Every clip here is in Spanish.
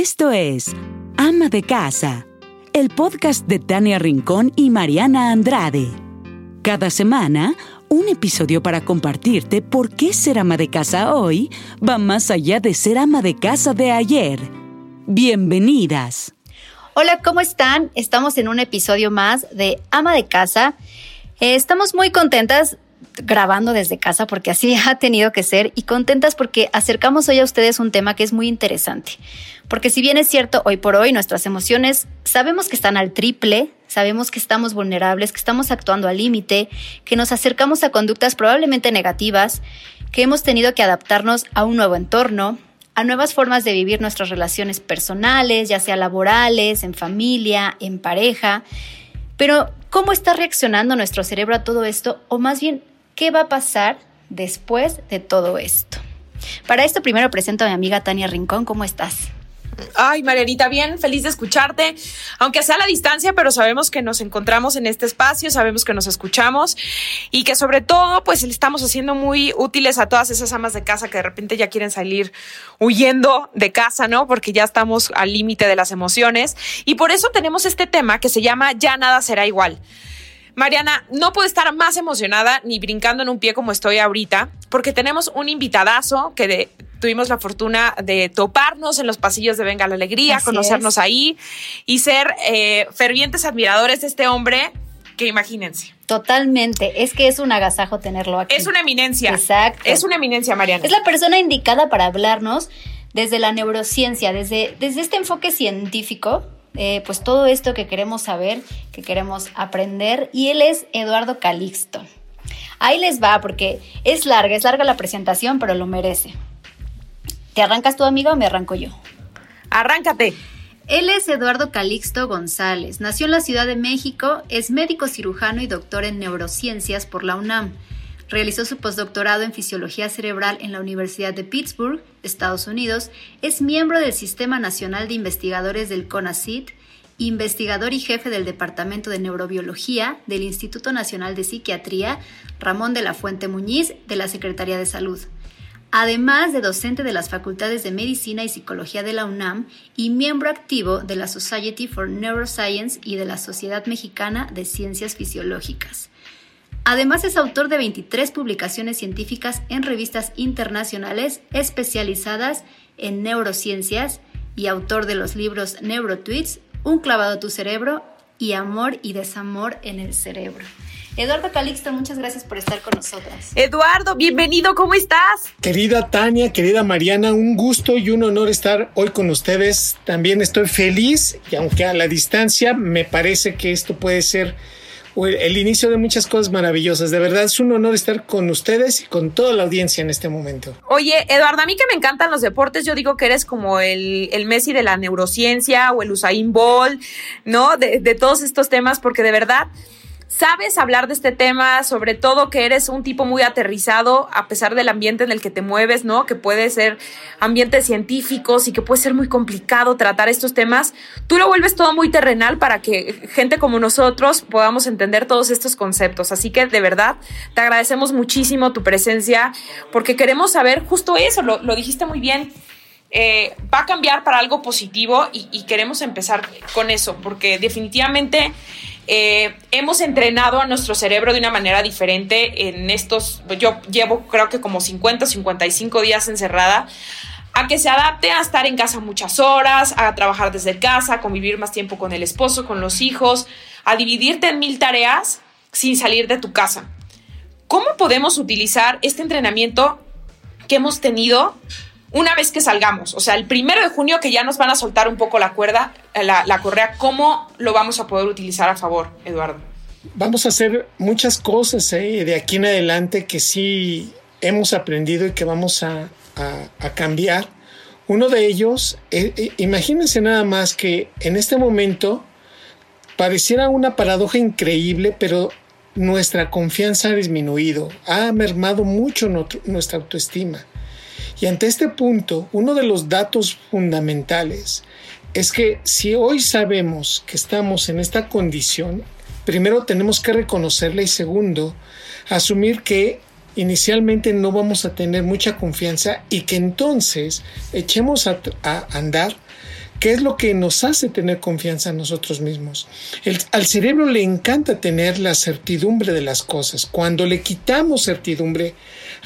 Esto es Ama de Casa, el podcast de Tania Rincón y Mariana Andrade. Cada semana, un episodio para compartirte por qué ser ama de casa hoy va más allá de ser ama de casa de ayer. Bienvenidas. Hola, ¿cómo están? Estamos en un episodio más de Ama de Casa. Eh, estamos muy contentas grabando desde casa porque así ha tenido que ser y contentas porque acercamos hoy a ustedes un tema que es muy interesante. Porque si bien es cierto, hoy por hoy nuestras emociones sabemos que están al triple, sabemos que estamos vulnerables, que estamos actuando al límite, que nos acercamos a conductas probablemente negativas, que hemos tenido que adaptarnos a un nuevo entorno, a nuevas formas de vivir nuestras relaciones personales, ya sea laborales, en familia, en pareja. Pero, ¿cómo está reaccionando nuestro cerebro a todo esto? O más bien, ¿qué va a pasar después de todo esto? Para esto primero presento a mi amiga Tania Rincón. ¿Cómo estás? Ay, Marianita, bien, feliz de escucharte, aunque sea a la distancia, pero sabemos que nos encontramos en este espacio, sabemos que nos escuchamos y que sobre todo, pues le estamos haciendo muy útiles a todas esas amas de casa que de repente ya quieren salir huyendo de casa, ¿no? Porque ya estamos al límite de las emociones y por eso tenemos este tema que se llama Ya nada será igual. Mariana, no puedo estar más emocionada ni brincando en un pie como estoy ahorita, porque tenemos un invitadazo que tuvimos la fortuna de toparnos en los pasillos de Venga la Alegría, conocernos ahí y ser eh, fervientes admiradores de este hombre que imagínense. Totalmente, es que es un agasajo tenerlo aquí. Es una eminencia. Exacto. Es una eminencia, Mariana. Es la persona indicada para hablarnos desde la neurociencia, desde, desde este enfoque científico eh, pues todo esto que queremos saber, que queremos aprender. Y él es Eduardo Calixto. Ahí les va, porque es larga, es larga la presentación, pero lo merece. ¿Te arrancas tú, amigo, o me arranco yo? Arráncate. Él es Eduardo Calixto González. Nació en la Ciudad de México, es médico cirujano y doctor en neurociencias por la UNAM. Realizó su postdoctorado en fisiología cerebral en la Universidad de Pittsburgh, Estados Unidos. Es miembro del Sistema Nacional de Investigadores del CONACYT, investigador y jefe del Departamento de Neurobiología del Instituto Nacional de Psiquiatría Ramón de la Fuente Muñiz de la Secretaría de Salud. Además de docente de las Facultades de Medicina y Psicología de la UNAM y miembro activo de la Society for Neuroscience y de la Sociedad Mexicana de Ciencias Fisiológicas. Además es autor de 23 publicaciones científicas en revistas internacionales especializadas en neurociencias y autor de los libros Neurotweets, Un clavado a tu cerebro y Amor y desamor en el cerebro. Eduardo Calixto, muchas gracias por estar con nosotros. Eduardo, bienvenido, ¿cómo estás? Querida Tania, querida Mariana, un gusto y un honor estar hoy con ustedes. También estoy feliz y aunque a la distancia me parece que esto puede ser el inicio de muchas cosas maravillosas. De verdad es un honor estar con ustedes y con toda la audiencia en este momento. Oye, Eduardo, a mí que me encantan los deportes, yo digo que eres como el, el Messi de la neurociencia o el Usain Bolt, ¿no? De, de todos estos temas, porque de verdad sabes hablar de este tema, sobre todo que eres un tipo muy aterrizado a pesar del ambiente en el que te mueves, ¿no? Que puede ser ambientes científicos y que puede ser muy complicado tratar estos temas. Tú lo vuelves todo muy terrenal para que gente como nosotros podamos entender todos estos conceptos. Así que de verdad te agradecemos muchísimo tu presencia porque queremos saber justo eso, lo, dijiste muy bien. Eh, va a cambiar para algo positivo y, y queremos empezar con eso, porque definitivamente eh, hemos entrenado a nuestro cerebro de una manera diferente en estos, yo llevo creo que como 50, 55 días encerrada, a que se adapte a estar en casa muchas horas, a trabajar desde casa, a convivir más tiempo con el esposo, con los hijos, a dividirte en mil tareas sin salir de tu casa. ¿Cómo podemos utilizar este entrenamiento que hemos tenido una vez que salgamos, o sea, el primero de junio que ya nos van a soltar un poco la cuerda, eh, la, correa, ¿cómo lo vamos a poder utilizar a favor, Eduardo? Vamos a hacer muchas cosas eh, de aquí en adelante que sí hemos aprendido y que vamos a, cambiar. Uno de ellos, eh, imagínense nada más que en este momento pareciera una paradoja increíble, pero nuestra confianza ha disminuido, ha mermado mucho nuestra autoestima. Y ante este punto, uno de los datos fundamentales es que si hoy sabemos que estamos en esta condición, primero tenemos que reconocerla y segundo, asumir que inicialmente no vamos a tener mucha confianza y que entonces echemos a, andar ¿Qué es lo que nos hace tener confianza en nosotros mismos? al cerebro le encanta tener la certidumbre de las cosas. Cuando le quitamos certidumbre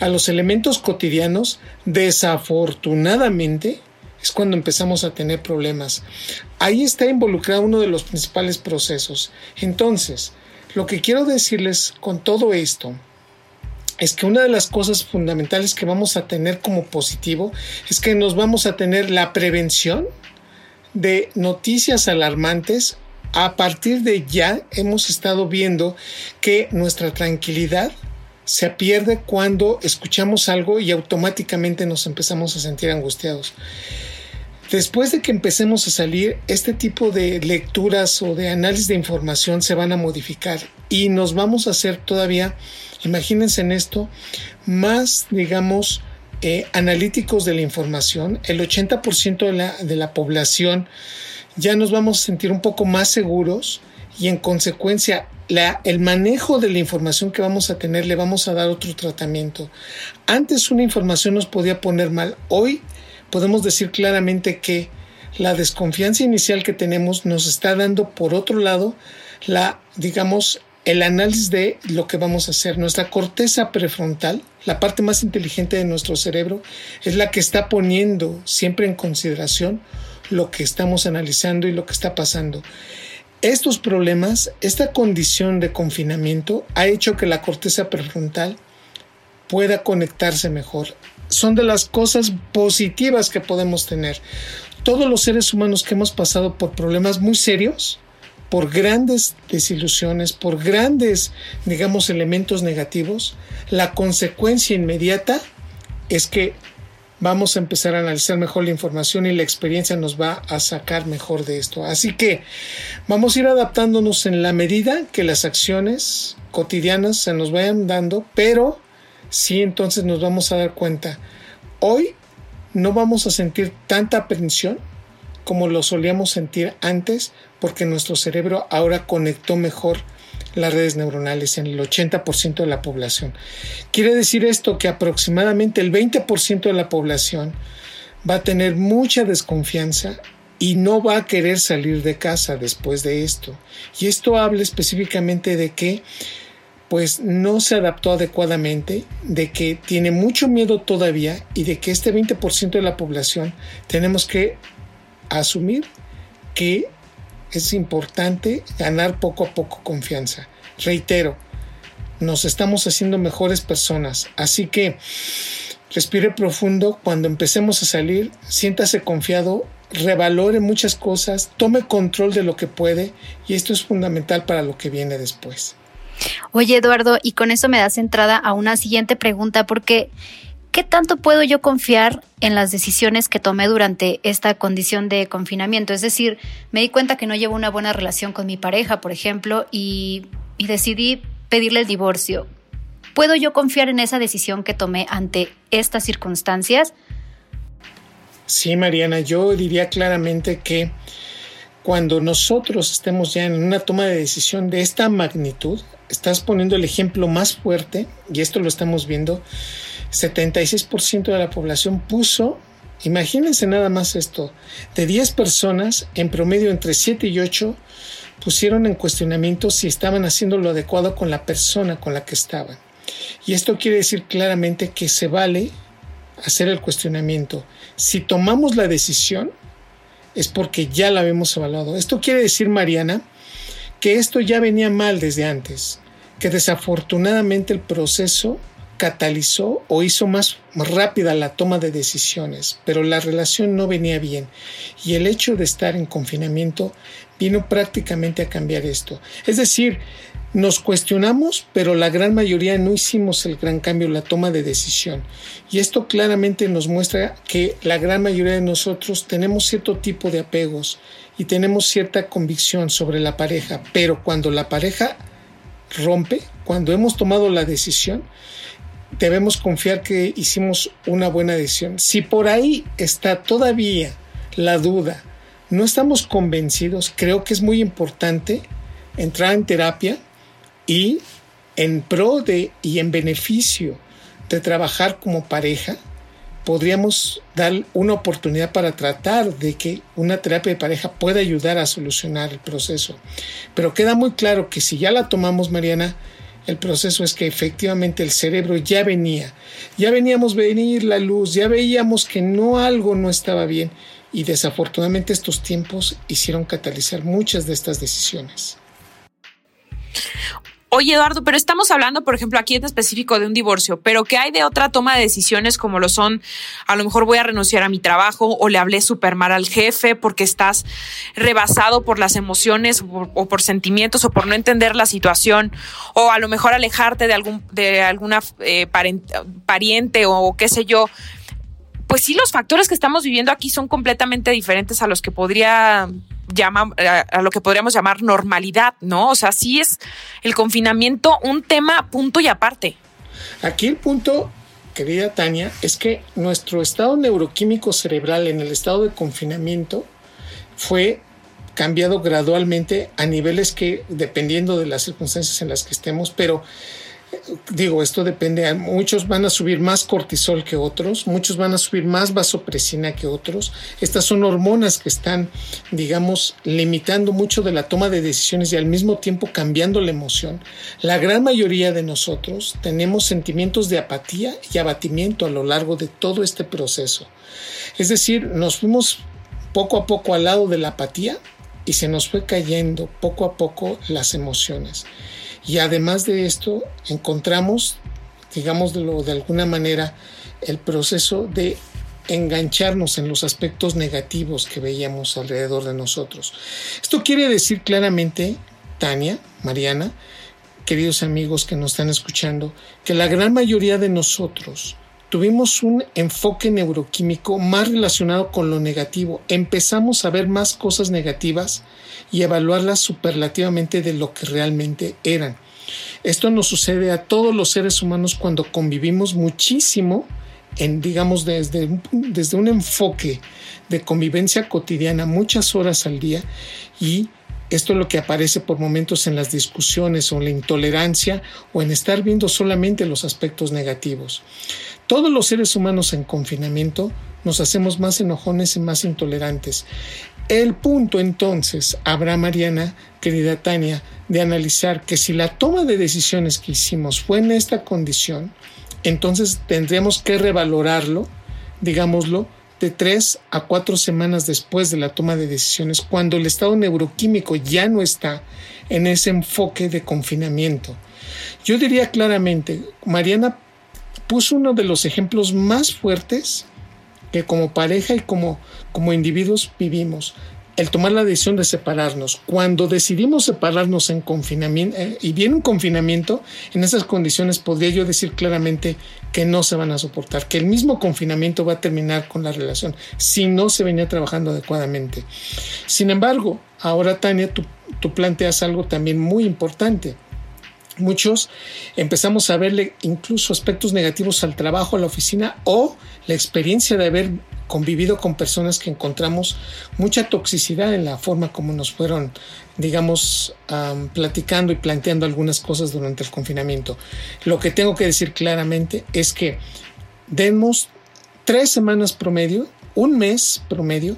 a los elementos cotidianos, desafortunadamente, es cuando empezamos a tener problemas. Ahí está involucrado uno de los principales procesos. Entonces, lo que quiero decirles con todo esto es que una de las cosas fundamentales que vamos a tener como positivo es que nos vamos a tener la prevención de noticias alarmantes. A partir de ya hemos estado viendo que nuestra tranquilidad se pierde cuando escuchamos algo y automáticamente nos empezamos a sentir angustiados. Después de que empecemos a salir, este tipo de lecturas o de análisis de información se van a modificar y nos vamos a hacer todavía, imagínense en esto, más, digamos, eh, analíticos de la información. El 80% de la, de la población ya nos vamos a sentir un poco más seguros y en consecuencia la, el manejo de la información que vamos a tener le vamos a dar otro tratamiento. Antes una información nos podía poner mal, hoy podemos decir claramente que la desconfianza inicial que tenemos nos está dando, por otro lado, la, digamos, el análisis de lo que vamos a hacer. Nuestra corteza prefrontal, la parte más inteligente de nuestro cerebro, es la que está poniendo siempre en consideración lo que estamos analizando y lo que está pasando. Estos problemas, esta condición de confinamiento ha hecho que la corteza prefrontal pueda conectarse mejor son de las cosas positivas que podemos tener. Todos los seres humanos que hemos pasado por problemas muy serios, por grandes desilusiones, por grandes, digamos, elementos negativos, la consecuencia inmediata es que vamos a empezar a analizar mejor la información y la experiencia nos va a sacar mejor de esto. Así que vamos a ir adaptándonos en la medida que las acciones cotidianas se nos vayan dando, pero sí entonces nos vamos a dar cuenta. Hoy no vamos a sentir tanta aprensión como lo solíamos sentir antes porque nuestro cerebro ahora conectó mejor las redes neuronales en el 80% de la población. Quiere decir esto que aproximadamente el 20% de la población va a tener mucha desconfianza y no va a querer salir de casa después de esto. Y esto habla específicamente de que pues no se adaptó adecuadamente, de que tiene mucho miedo todavía y de que este 20% de la población tenemos que asumir que es importante ganar poco a poco confianza. Reitero, nos estamos haciendo mejores personas, así que respire profundo, cuando empecemos a salir, siéntase confiado, revalore muchas cosas, tome control de lo que puede y esto es fundamental para lo que viene después. Oye, Eduardo, y con eso me das entrada a una siguiente pregunta, porque ¿qué tanto puedo yo confiar en las decisiones que tomé durante esta condición de confinamiento? Es decir, me di cuenta que no llevo una buena relación con mi pareja, por ejemplo, y, decidí pedirle el divorcio. ¿Puedo yo confiar en esa decisión que tomé ante estas circunstancias? Sí, Mariana, yo diría claramente que cuando nosotros estemos ya en una toma de decisión de esta magnitud, estás poniendo el ejemplo más fuerte, y esto lo estamos viendo, 76% de la población puso, imagínense nada más esto, de 10 personas, en promedio entre 7 y 8, pusieron en cuestionamiento si estaban haciendo lo adecuado con la persona con la que estaban. Y esto quiere decir claramente que se vale hacer el cuestionamiento. Si tomamos la decisión, es porque ya la habíamos evaluado. Esto quiere decir, Mariana, que esto ya venía mal desde antes, que desafortunadamente el proceso catalizó o hizo más rápida la toma de decisiones, pero la relación no venía bien y el hecho de estar en confinamiento vino prácticamente a cambiar esto. Es decir, nos cuestionamos, pero la gran mayoría no hicimos el gran cambio, la toma de decisión. Y esto claramente nos muestra que la gran mayoría de nosotros tenemos cierto tipo de apegos y tenemos cierta convicción sobre la pareja, pero cuando la pareja rompe, cuando hemos tomado la decisión, debemos confiar que hicimos una buena decisión. Si por ahí está todavía la duda, no estamos convencidos, creo que es muy importante entrar en terapia y en pro de y en beneficio de trabajar como pareja, podríamos dar una oportunidad para tratar de que una terapia de pareja pueda ayudar a solucionar el proceso. Pero queda muy claro que si ya la tomamos, Mariana, el proceso es que efectivamente el cerebro ya venía, ya veníamos venir la luz, ya veíamos que no algo no estaba bien y desafortunadamente estos tiempos hicieron catalizar muchas de estas decisiones. Oye, Eduardo, pero estamos hablando, por ejemplo, aquí en específico de un divorcio, pero ¿qué hay de otra toma de decisiones como lo son, a lo mejor voy a renunciar a mi trabajo o le hablé súper mal al jefe porque estás rebasado por las emociones o por, sentimientos o por no entender la situación o a lo mejor alejarte de algún de alguna eh, pariente o qué sé yo? Pues sí, los factores que estamos viviendo aquí son completamente diferentes a los que podría llama, a lo que podríamos llamar normalidad, ¿no? O sea, sí es el confinamiento un tema punto y aparte. Aquí el punto, querida Tania, es que nuestro estado neuroquímico cerebral en el estado de confinamiento fue cambiado gradualmente a niveles que, dependiendo de las circunstancias en las que estemos, pero digo, esto depende, muchos van a subir más cortisol que otros, muchos van a subir más vasopresina que otros. Estas son hormonas que están, digamos, limitando mucho de la toma de decisiones y al mismo tiempo cambiando la emoción. La gran mayoría de nosotros tenemos sentimientos de apatía y abatimiento a lo largo de todo este proceso. Es decir, nos fuimos poco a poco al lado de la apatía y se nos fue cayendo poco a poco las emociones. Y además de esto, encontramos, digamos de, de alguna manera, el proceso de engancharnos en los aspectos negativos que veíamos alrededor de nosotros. Esto quiere decir claramente, Tania, Mariana, queridos amigos que nos están escuchando, que la gran mayoría de nosotros tuvimos un enfoque neuroquímico más relacionado con lo negativo. Empezamos a ver más cosas negativas y evaluarlas superlativamente de lo que realmente eran. Esto nos sucede a todos los seres humanos cuando convivimos muchísimo en, digamos, desde, desde un enfoque de convivencia cotidiana muchas horas al día y esto es lo que aparece por momentos en las discusiones o en la intolerancia o en estar viendo solamente los aspectos negativos. Todos los seres humanos en confinamiento nos hacemos más enojones y más intolerantes. El punto entonces habrá, Mariana, querida Tania, de analizar que si la toma de decisiones que hicimos fue en esta condición, entonces tendremos que revalorarlo, digámoslo, de tres a cuatro semanas después de la toma de decisiones, cuando el estado neuroquímico ya no está en ese enfoque de confinamiento. Yo diría claramente, Mariana puso uno de los ejemplos más fuertes que como pareja y como, como individuos vivimos. El tomar la decisión de separarnos. Cuando decidimos separarnos en confinamiento, eh, y viene un confinamiento, en esas condiciones podría yo decir claramente que no se van a soportar, que el mismo confinamiento va a terminar con la relación si no se venía trabajando adecuadamente. Sin embargo, ahora Tania, tú, tú planteas algo también muy importante Muchos empezamos a verle incluso aspectos negativos al trabajo, a la oficina o la experiencia de haber convivido con personas que encontramos mucha toxicidad en la forma como nos fueron, digamos, platicando y planteando algunas cosas durante el confinamiento. Lo que tengo que decir claramente es que demos tres semanas promedio, un mes promedio,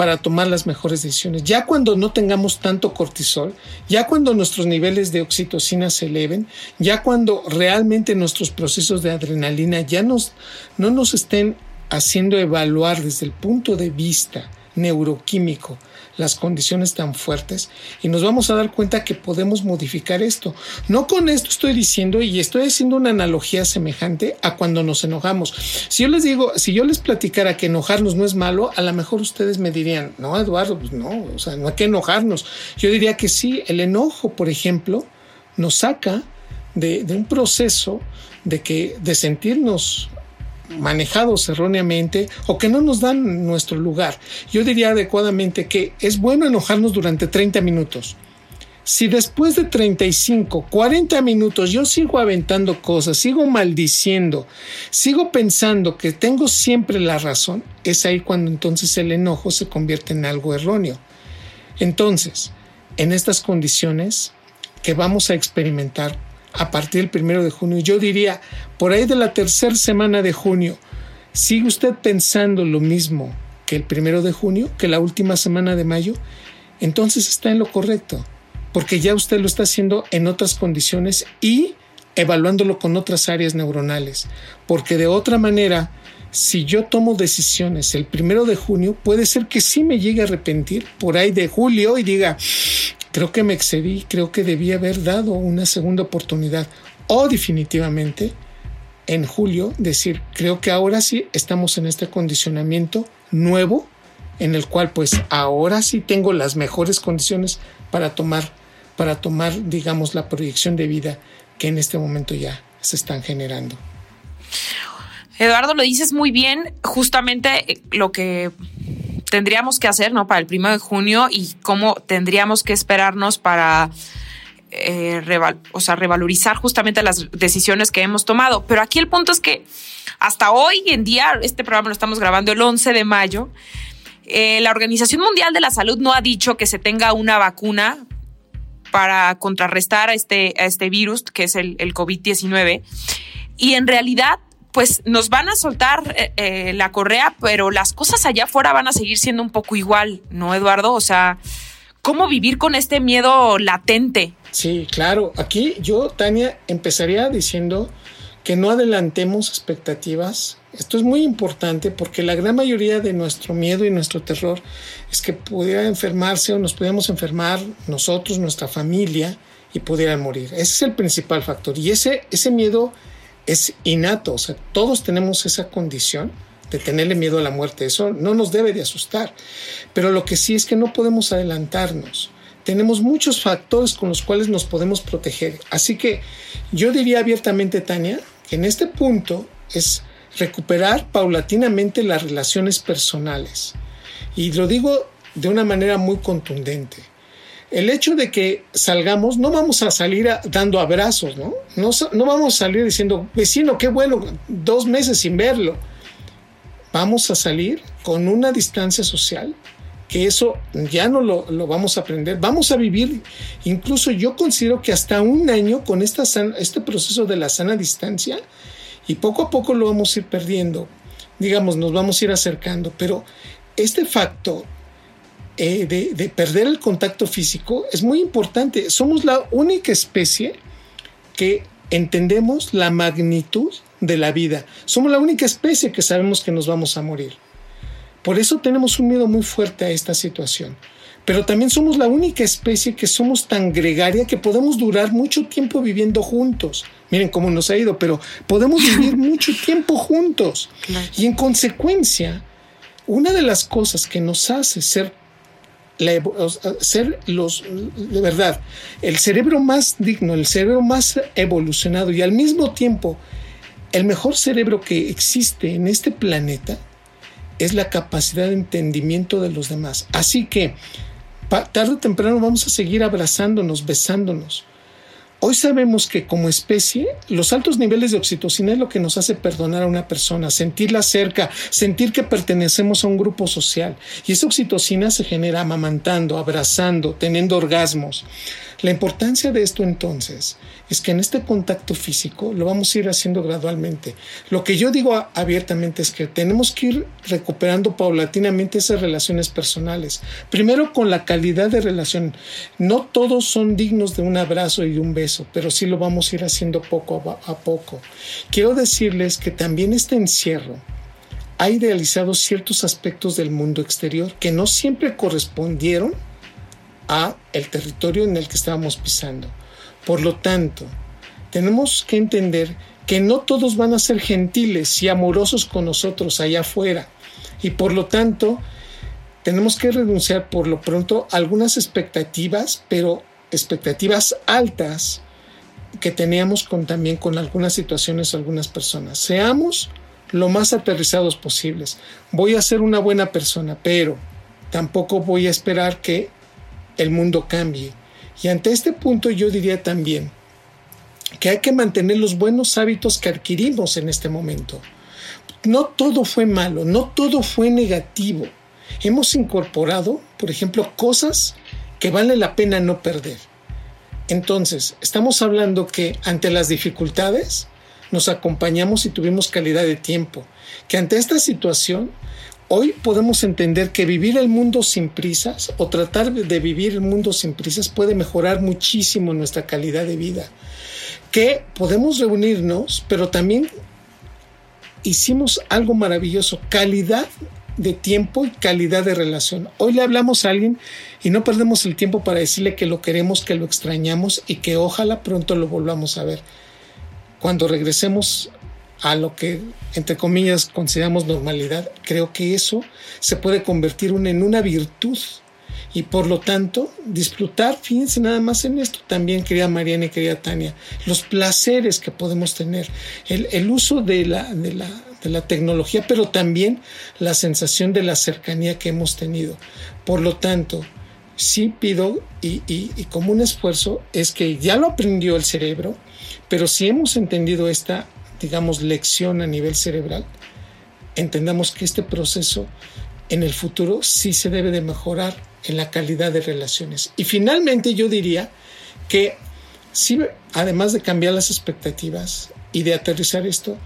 para tomar las mejores decisiones. Ya cuando no tengamos tanto cortisol, ya cuando nuestros niveles de oxitocina se eleven, ya cuando realmente nuestros procesos de adrenalina ya nos, no nos estén haciendo evaluar desde el punto de vista neuroquímico las condiciones tan fuertes y nos vamos a dar cuenta que podemos modificar esto. No con esto estoy diciendo y estoy haciendo una analogía semejante a cuando nos enojamos. Si yo les digo, si yo les platicara que enojarnos no es malo, a lo mejor ustedes me dirían, no, Eduardo, pues no, o sea, no hay que enojarnos. Yo diría que sí, el enojo, por ejemplo, nos saca de, de un proceso de que de sentirnos manejados erróneamente o que no nos dan nuestro lugar. Yo diría adecuadamente que es bueno enojarnos durante 30 minutos. Si después de 35, 40 minutos yo sigo aventando cosas, sigo maldiciendo, sigo pensando que tengo siempre la razón, es ahí cuando entonces el enojo se convierte en algo erróneo. Entonces, en estas condiciones que vamos a experimentar a partir del primero de junio. Yo diría, por ahí de la tercera semana de junio, ¿Sigue usted pensando lo mismo que el primero de junio, que la última semana de mayo? Entonces está en lo correcto, porque ya usted lo está haciendo en otras condiciones y evaluándolo con otras áreas neuronales, porque de otra manera, si yo tomo decisiones el primero de junio, puede ser que sí me llegue a arrepentir por ahí de julio y diga, creo que me excedí, creo que debí haber dado una segunda oportunidad, o definitivamente en julio decir, creo que ahora sí estamos en este condicionamiento nuevo en el cual pues ahora sí tengo las mejores condiciones para tomar para tomar digamos la proyección de vida que en este momento ya se están generando. Eduardo, lo dices muy bien, justamente eh, lo que tendríamos que hacer, ¿no? Para el primero de junio y cómo tendríamos que esperarnos para eh, o sea, revalorizar justamente las decisiones que hemos tomado. Pero aquí el punto es que hasta hoy en día, este programa lo estamos grabando el 11 de mayo, eh, la Organización Mundial de la Salud no ha dicho que se tenga una vacuna para contrarrestar a este, a este virus que es el, el COVID-19. Y en realidad, pues nos van a soltar eh, eh, la correa, pero las cosas allá afuera van a seguir siendo un poco igual, ¿no, Eduardo? O sea, ¿cómo vivir con este miedo latente? Sí, claro. Aquí yo, Tania, empezaría diciendo que no adelantemos expectativas. Esto es muy importante porque la gran mayoría de nuestro miedo y nuestro terror es que pudiera enfermarse o nos pudiéramos enfermar nosotros, nuestra familia y pudieran morir. Ese es el principal factor. Y ese, ese miedo es innato. O sea, todos tenemos esa condición de tenerle miedo a la muerte. Eso no nos debe de asustar. Pero lo que sí es que no podemos adelantarnos tenemos muchos factores con los cuales nos podemos proteger. Así que yo diría abiertamente, Tania, que en este punto es recuperar paulatinamente las relaciones personales. Y lo digo de una manera muy contundente. El hecho de que salgamos, no vamos a salir dando abrazos, ¿no? ¿no? Vamos a salir diciendo, vecino, qué bueno, dos meses sin verlo. Vamos a salir con una distancia social, que eso ya no lo, vamos a aprender. Vamos a vivir, incluso yo considero que hasta un año con esta este proceso de la sana distancia y poco a poco lo vamos a ir perdiendo. Digamos, nos vamos a ir acercando, pero este facto eh, de, de perder el contacto físico es muy importante. Somos la única especie que entendemos la magnitud de la vida. Somos la única especie que sabemos que nos vamos a morir. Por eso tenemos un miedo muy fuerte a esta situación. Pero también somos la única especie que somos tan gregaria que podemos durar mucho tiempo viviendo juntos. Miren cómo nos ha ido, pero podemos vivir mucho tiempo juntos. Y en consecuencia, una de las cosas que nos hace ser, ser los, de verdad, el cerebro más digno, el cerebro más evolucionado y al mismo tiempo el mejor cerebro que existe en este planeta, es la capacidad de entendimiento de los demás. Así que tarde o temprano vamos a seguir abrazándonos, besándonos. Hoy sabemos que como especie, los altos niveles de oxitocina es lo que nos hace perdonar a una persona, sentirla cerca, sentir que pertenecemos a un grupo social. Y esa oxitocina se genera amamantando, abrazando, teniendo orgasmos. La importancia de esto entonces es que en este contacto físico lo vamos a ir haciendo gradualmente. Lo que yo digo abiertamente es que tenemos que ir recuperando paulatinamente esas relaciones personales. Primero con la calidad de relación. No todos son dignos de un abrazo y un beso, pero sí lo vamos a ir haciendo poco a poco. Quiero decirles que también este encierro ha idealizado ciertos aspectos del mundo exterior que no siempre correspondieron a el territorio en el que estábamos pisando. Por lo tanto, tenemos que entender que no todos van a ser gentiles y amorosos con nosotros allá afuera. Y por lo tanto, tenemos que renunciar por lo pronto a algunas expectativas, pero expectativas altas que teníamos con, también con algunas situaciones, algunas personas. Seamos lo más aterrizados posibles. Voy a ser una buena persona, pero tampoco voy a esperar que el mundo cambie. Y ante este punto yo diría también que hay que mantener los buenos hábitos que adquirimos en este momento. No todo fue malo, no todo fue negativo. Hemos incorporado, por ejemplo, cosas que vale la pena no perder. Entonces, estamos hablando que ante las dificultades nos acompañamos y tuvimos calidad de tiempo. Que ante esta situación, hoy podemos entender que vivir el mundo sin prisas o tratar de vivir el mundo sin prisas puede mejorar muchísimo nuestra calidad de vida. Que podemos reunirnos, pero también hicimos algo maravilloso, calidad de tiempo y calidad de relación. Hoy le hablamos a alguien y no perdemos el tiempo para decirle que lo queremos, que lo extrañamos y que ojalá pronto lo volvamos a ver. Cuando regresemos a lo que, entre comillas, consideramos normalidad, creo que eso se puede convertir en una virtud y por lo tanto disfrutar, fíjense nada más en esto también, querida Mariana y querida Tania, los placeres que podemos tener, el, el uso de la, de la de la tecnología, pero también la sensación de la cercanía que hemos tenido. Por lo tanto, sí pido y, como un esfuerzo es que ya lo aprendió el cerebro, pero si hemos entendido esta, digamos, lección a nivel cerebral, entendamos que este proceso en el futuro sí se debe de mejorar en la calidad de relaciones. Y finalmente yo diría que sí, además de cambiar las expectativas y de aterrizar esto,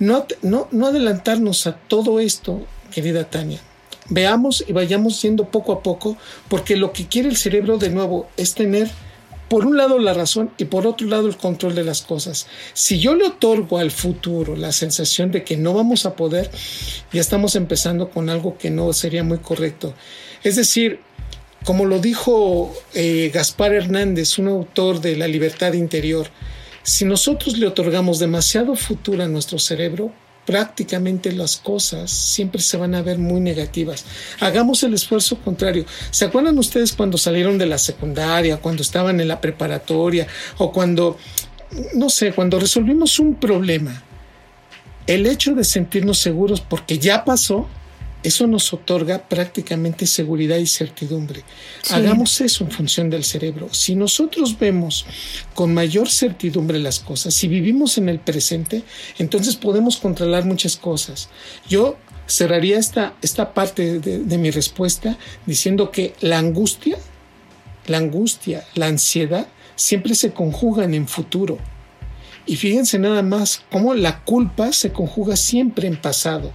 no, no, adelantarnos a todo esto, querida Tania. Veamos y vayamos yendo poco a poco, porque lo que quiere el cerebro de nuevo es tener, por un lado, la razón y por otro lado, el control de las cosas. Si yo le otorgo al futuro la sensación de que no vamos a poder, ya estamos empezando con algo que no sería muy correcto. Es decir, como lo dijo eh, Gaspar Hernández, un autor de La libertad interior, si nosotros le otorgamos demasiado futuro a nuestro cerebro, prácticamente las cosas siempre se van a ver muy negativas. Hagamos el esfuerzo contrario. ¿Se acuerdan ustedes cuando salieron de la secundaria, cuando estaban en la preparatoria o cuando, no sé, cuando resolvimos un problema? El hecho de sentirnos seguros porque ya pasó eso nos otorga prácticamente seguridad y certidumbre. Hagamos eso en función del cerebro. Si nosotros vemos con mayor certidumbre las cosas, si vivimos en el presente, entonces podemos controlar muchas cosas. Yo cerraría esta, esta parte de, de mi respuesta diciendo que la angustia, la angustia, la ansiedad, siempre se conjugan en futuro. Y fíjense nada más cómo la culpa se conjuga siempre en pasado.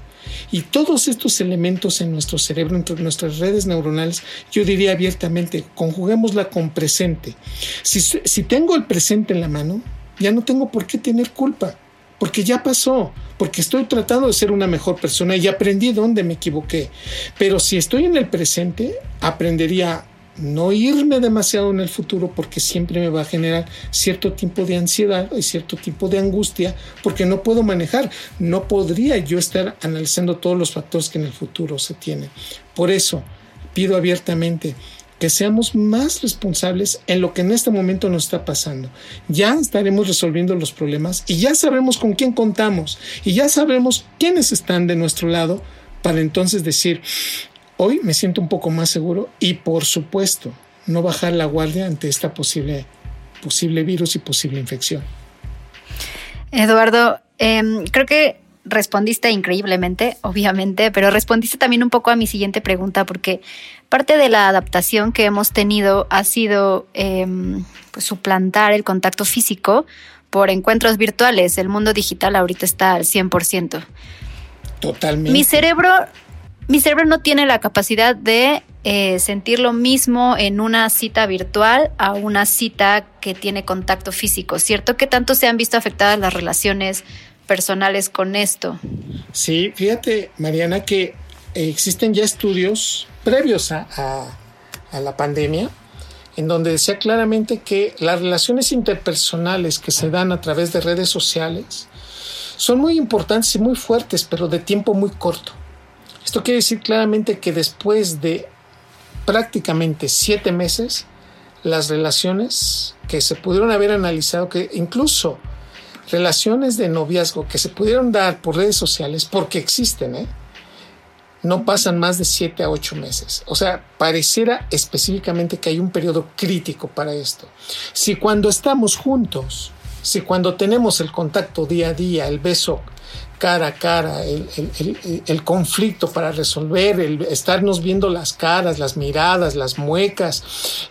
Y todos estos elementos en nuestro cerebro, entre nuestras redes neuronales, yo diría abiertamente, conjuguémosla con presente. Si, si tengo el presente en la mano, ya no tengo por qué tener culpa, porque ya pasó, porque estoy tratando de ser una mejor persona y aprendí dónde me equivoqué. Pero si estoy en el presente, aprendería no irme demasiado en el futuro porque siempre me va a generar cierto tipo de ansiedad y cierto tipo de angustia porque no puedo manejar, no podría yo estar analizando todos los factores que en el futuro se tienen. Por eso pido abiertamente que seamos más responsables en lo que en este momento nos está pasando. Ya estaremos resolviendo los problemas y ya sabremos con quién contamos y ya sabremos quiénes están de nuestro lado para entonces decir, Hoy me siento un poco más seguro y por supuesto no bajar la guardia ante esta posible, posible virus y posible infección. Eduardo, em, creo que respondiste increíblemente, obviamente, pero respondiste también un poco a mi siguiente pregunta, porque parte de la adaptación que hemos tenido ha sido em, pues, suplantar el contacto físico por encuentros virtuales. El mundo digital ahorita está al 100%. Totalmente. Mi cerebro mi cerebro no tiene la capacidad de eh, sentir lo mismo en una cita virtual a una cita que tiene contacto físico, ¿cierto? ¿Qué tanto se han visto afectadas las relaciones personales con esto? Sí, fíjate, Mariana, que existen ya estudios previos a, a la pandemia en donde decía claramente que las relaciones interpersonales que se dan a través de redes sociales son muy importantes y muy fuertes, pero de tiempo muy corto. Esto quiere decir claramente que después de prácticamente siete meses, las relaciones que se pudieron haber analizado, que incluso relaciones de noviazgo que se pudieron dar por redes sociales, porque existen, ¿eh? no pasan más de siete a ocho meses. O sea, pareciera específicamente que hay un periodo crítico para esto. Si cuando estamos juntos, si cuando tenemos el contacto día a día, el beso cara a cara, el, conflicto para resolver, el estarnos viendo las caras, las miradas, las muecas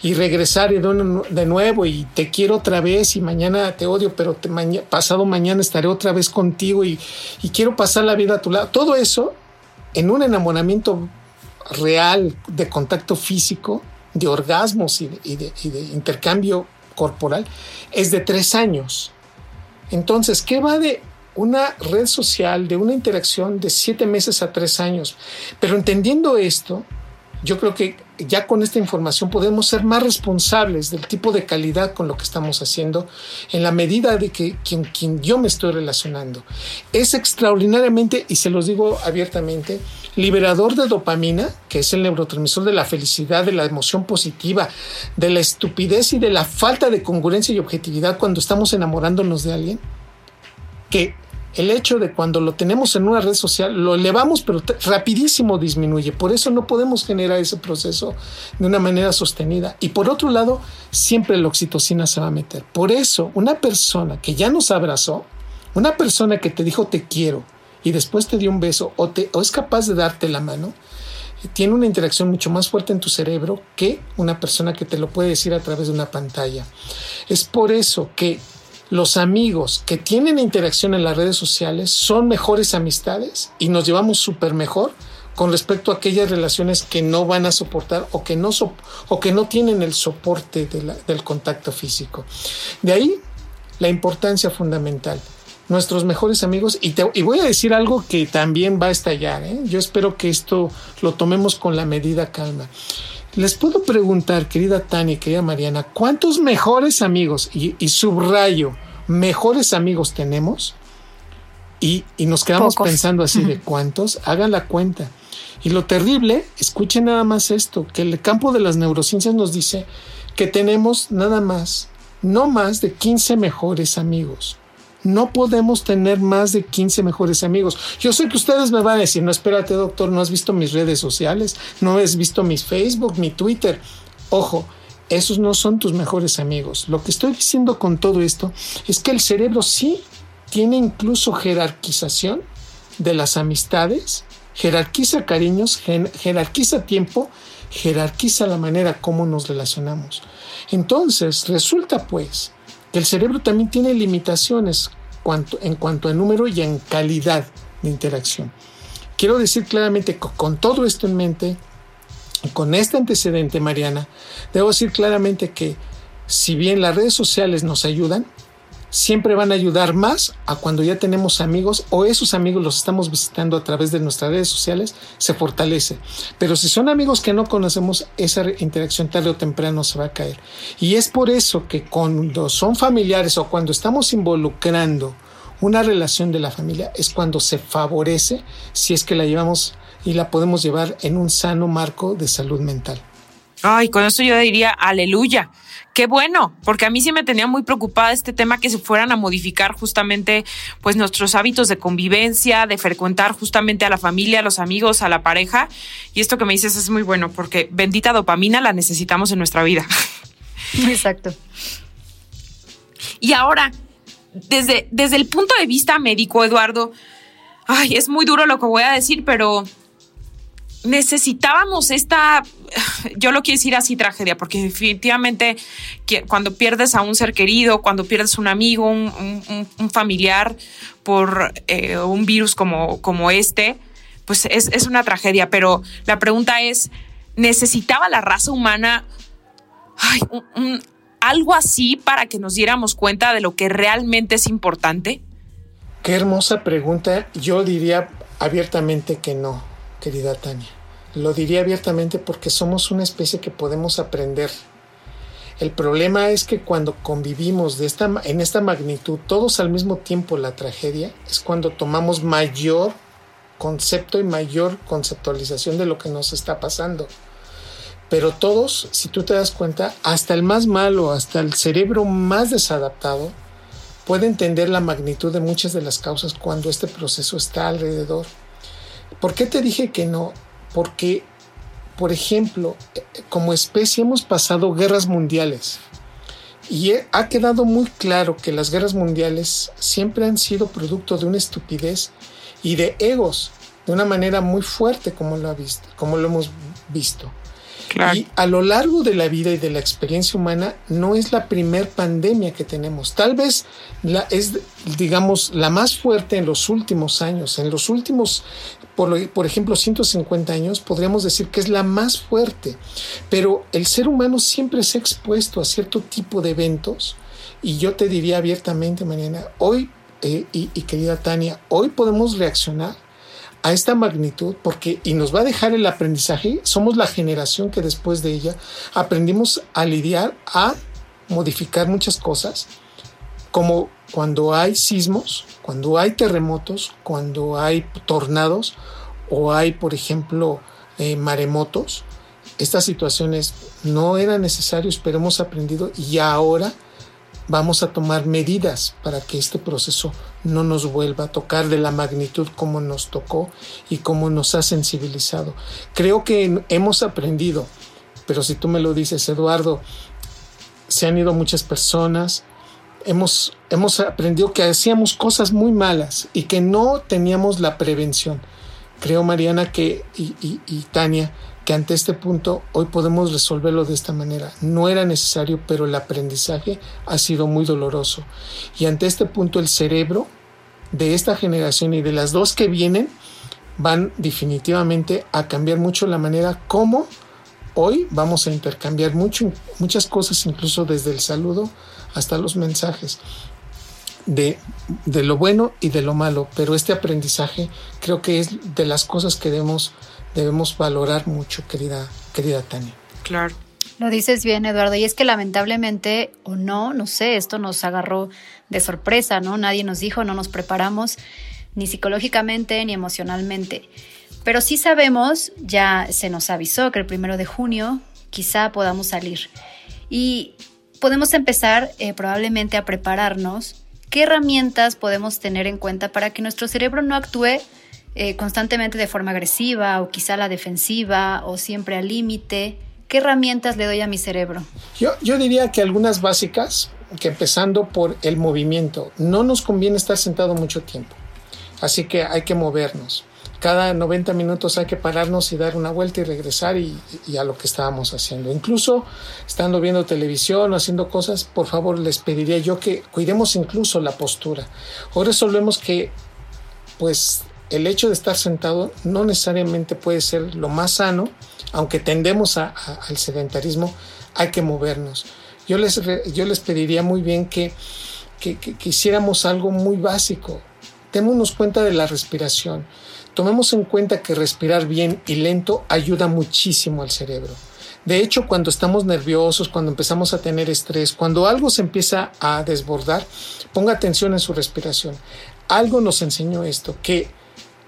y regresar de, nuevo y te quiero otra vez y mañana te odio, pero pasado mañana estaré otra vez contigo y, y quiero pasar la vida a tu lado. Todo eso en un enamoramiento real de contacto físico, de orgasmos y de, intercambio corporal, es de tres años. Entonces, ¿qué va de una red social, de una interacción de siete meses a tres años? Pero entendiendo esto, yo creo que ya con esta información podemos ser más responsables del tipo de calidad con lo que estamos haciendo en la medida de que quien, quien yo me estoy relacionando es extraordinariamente, y se los digo abiertamente, liberador de dopamina, que es el neurotransmisor de la felicidad, de la emoción positiva, de la estupidez y de la falta de congruencia y objetividad cuando estamos enamorándonos de alguien, que el hecho de cuando lo tenemos en una red social, lo elevamos, pero rapidísimo disminuye. Por eso no podemos generar ese proceso de una manera sostenida. Y por otro lado, siempre la oxitocina se va a meter. Por eso, una persona que ya nos abrazó, una persona que te dijo te quiero y después te dio un beso o, te, es capaz de darte la mano, tiene una interacción mucho más fuerte en tu cerebro que una persona que te lo puede decir a través de una pantalla. Es por eso que los amigos que tienen interacción en las redes sociales son mejores amistades y nos llevamos súper mejor con respecto a aquellas relaciones que no van a soportar o que no, o que no tienen el soporte del contacto físico. De ahí la importancia fundamental. Nuestros mejores amigos, y, te, voy a decir algo que también va a estallar, ¿eh? yo espero que esto lo tomemos con la medida calma. Les puedo preguntar, querida Tania, querida Mariana, ¿cuántos mejores amigos, y, subrayo, mejores amigos tenemos? Y, nos quedamos pensando así de cuántos, hagan la cuenta. Y lo terrible, escuchen nada más esto, que el campo de las neurociencias nos dice que tenemos nada más, no más de 15 mejores amigos. No podemos tener más de 15 mejores amigos. Yo sé que ustedes me van a decir, no, espérate doctor, no has visto mis redes sociales, no has visto mis Facebook, mi Twitter. Ojo, esos no son tus mejores amigos. Lo que estoy diciendo con todo esto es que el cerebro sí tiene incluso jerarquización de las amistades, jerarquiza cariños, jerarquiza tiempo, jerarquiza la manera como nos relacionamos. Entonces, resulta pues el cerebro también tiene limitaciones en cuanto a número y en calidad de interacción. Quiero decir claramente que con todo esto en mente, con este antecedente, Mariana, debo decir claramente que si bien las redes sociales nos ayudan, siempre van a ayudar más a cuando ya tenemos amigos o esos amigos los estamos visitando a través de nuestras redes sociales, se fortalece. Pero si son amigos que no conocemos, esa interacción tarde o temprano se va a caer. Y es por eso que cuando son familiares o cuando estamos involucrando una relación de la familia, es cuando se favorece si es que la llevamos y la podemos llevar en un sano marco de salud mental. Ay, con eso yo diría aleluya. Qué bueno, porque a mí sí me tenía muy preocupada este tema que se fueran a modificar justamente pues nuestros hábitos de convivencia, de frecuentar justamente a la familia, a los amigos, a la pareja. Y esto que me dices es muy bueno porque bendita dopamina la necesitamos en nuestra vida. Exacto. Y ahora, desde, desde el punto de vista médico, Eduardo, ay, es muy duro lo que voy a decir, pero necesitábamos esta, yo lo quiero decir así, tragedia, porque definitivamente cuando pierdes a un ser querido, cuando pierdes un amigo, un, familiar por eh, un virus como, como este, pues es, una tragedia. Pero la pregunta es, ¿necesitaba la raza humana algo así para que nos diéramos cuenta de lo que realmente es importante? Qué hermosa pregunta. Yo diría abiertamente que no querida Tania. Lo diría abiertamente porque somos una especie que podemos aprender. El problema es que cuando convivimos de esta, en esta magnitud, todos al mismo tiempo la tragedia, es cuando tomamos mayor concepto y mayor conceptualización de lo que nos está pasando. Pero todos, si tú te das cuenta, hasta el más malo, hasta el cerebro más desadaptado, puede entender la magnitud de muchas de las causas cuando este proceso está alrededor. ¿Por qué te dije que no? Porque, por ejemplo, como especie hemos pasado guerras mundiales Y ha quedado muy claro que las guerras mundiales siempre han sido producto de una estupidez y de egos, de una manera muy fuerte como lo, ha visto, como lo hemos visto. Y a lo largo de la vida y de la experiencia humana no es la primer pandemia que tenemos. Tal vez la, es, digamos, la más fuerte en los últimos años. En los últimos, por, por ejemplo, 150 años, podríamos decir que es la más fuerte. Pero el ser humano siempre se ha expuesto a cierto tipo de eventos. Y yo te diría abiertamente, Mariana, hoy, eh, y querida Tania, hoy podemos reaccionar a esta magnitud porque y nos va a dejar el aprendizaje, somos la generación que después de ella aprendimos a lidiar, a modificar muchas cosas, como cuando hay sismos, cuando hay terremotos, cuando hay tornados o hay, por ejemplo, eh, maremotos. Estas situaciones no eran necesarias, pero hemos aprendido y ahora vamos a tomar medidas para que este proceso no nos vuelva a tocar de la magnitud como nos tocó y como nos ha sensibilizado. Creo que hemos aprendido, pero si tú me lo dices, Eduardo, se han ido muchas personas, hemos, hemos aprendido que hacíamos cosas muy malas y que no teníamos la prevención. Creo, Mariana, que y, y Tania, que ante este punto hoy podemos resolverlo de esta manera. No era necesario, pero el aprendizaje ha sido muy doloroso. Y ante este punto el cerebro de esta generación y de las dos que vienen van definitivamente a cambiar mucho la manera como hoy vamos a intercambiar mucho, muchas cosas, incluso desde el saludo hasta los mensajes. De, de lo bueno y de lo malo, pero este aprendizaje creo que es de las cosas que debemos debemos valorar mucho, querida, querida Tania. Claro. Lo dices bien, Eduardo, y es que lamentablemente, o no, no sé, esto nos agarró de sorpresa, ¿no? Nadie nos dijo, no nos preparamos, ni psicológicamente ni emocionalmente. Pero sí sabemos, ya se nos avisó que el primero de junio quizá podamos salir. Y podemos empezar eh, probablemente a prepararnos. ¿Qué herramientas podemos tener en cuenta para que nuestro cerebro no actúe eh, constantemente de forma agresiva o quizá la defensiva o siempre al límite? ¿Qué herramientas le doy a mi cerebro? Yo, yo diría que algunas básicas, que empezando por el movimiento, no nos conviene estar sentado mucho tiempo, así que hay que movernos. Cada 90 minutos hay que pararnos y dar una vuelta y regresar y, a lo que estábamos haciendo. Incluso estando viendo televisión o haciendo cosas, por favor les pediría yo que cuidemos incluso la postura. O resolvemos que pues el hecho de estar sentado no necesariamente puede ser lo más sano, aunque tendemos al sedentarismo, hay que movernos. Yo les, yo les pediría muy bien que, que, hiciéramos algo muy básico. Démonos cuenta de la respiración. Tomemos en cuenta que respirar bien y lento ayuda muchísimo al cerebro. De hecho, cuando estamos nerviosos, cuando empezamos a tener estrés, cuando algo se empieza a desbordar, ponga atención en su respiración. Algo nos enseñó esto, que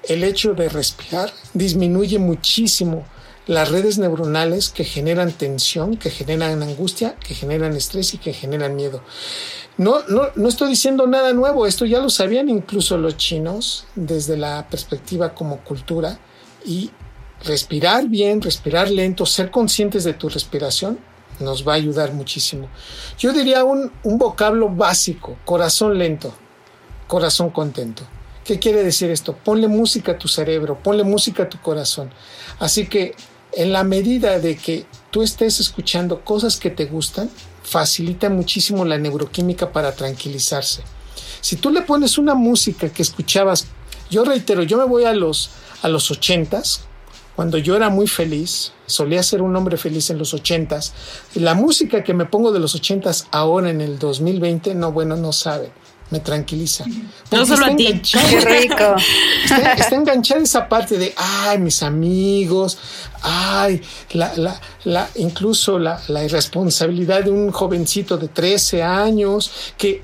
el hecho de respirar disminuye muchísimo las redes neuronales que generan tensión, que generan angustia, que generan estrés y que generan miedo. No, no, no estoy diciendo nada nuevo, esto ya lo sabían incluso los chinos desde la perspectiva como cultura y respirar bien, respirar lento, ser conscientes de tu respiración nos va a ayudar muchísimo. Yo diría un, un vocablo básico, corazón lento, corazón contento. ¿Qué quiere decir esto? Ponle música a tu cerebro, ponle música a tu corazón. Así que en la medida de que tú estés escuchando cosas que te gustan, facilita muchísimo la neuroquímica para tranquilizarse. Si tú le pones una música que escuchabas, yo reitero, yo me voy a los a los ochentas, cuando yo era muy feliz, solía ser un hombre feliz en los ochentas. La música que me pongo de los ochentas ahora en el 2020, no, bueno, no sabe me tranquiliza. No solo a ti. Qué rico. Está, enganchada esa parte de, ay, mis amigos, ay, la, la, la, incluso la, la irresponsabilidad de un jovencito de 13 años, que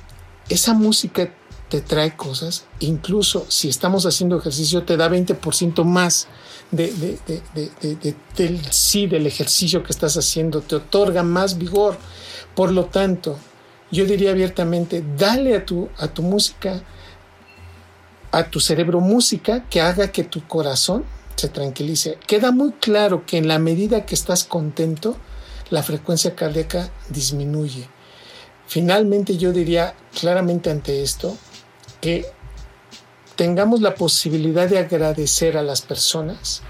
esa música te trae cosas, incluso si estamos haciendo ejercicio, te da 20% más de, de, de, del sí del ejercicio que estás haciendo, te otorga más vigor. Por lo tanto, yo diría abiertamente, dale a tu, a tu música, a tu cerebro música que haga que tu corazón se tranquilice. Queda muy claro que en la medida que estás contento, la frecuencia cardíaca disminuye. finalmente yo diría claramente ante esto que tengamos la posibilidad de agradecer a las personas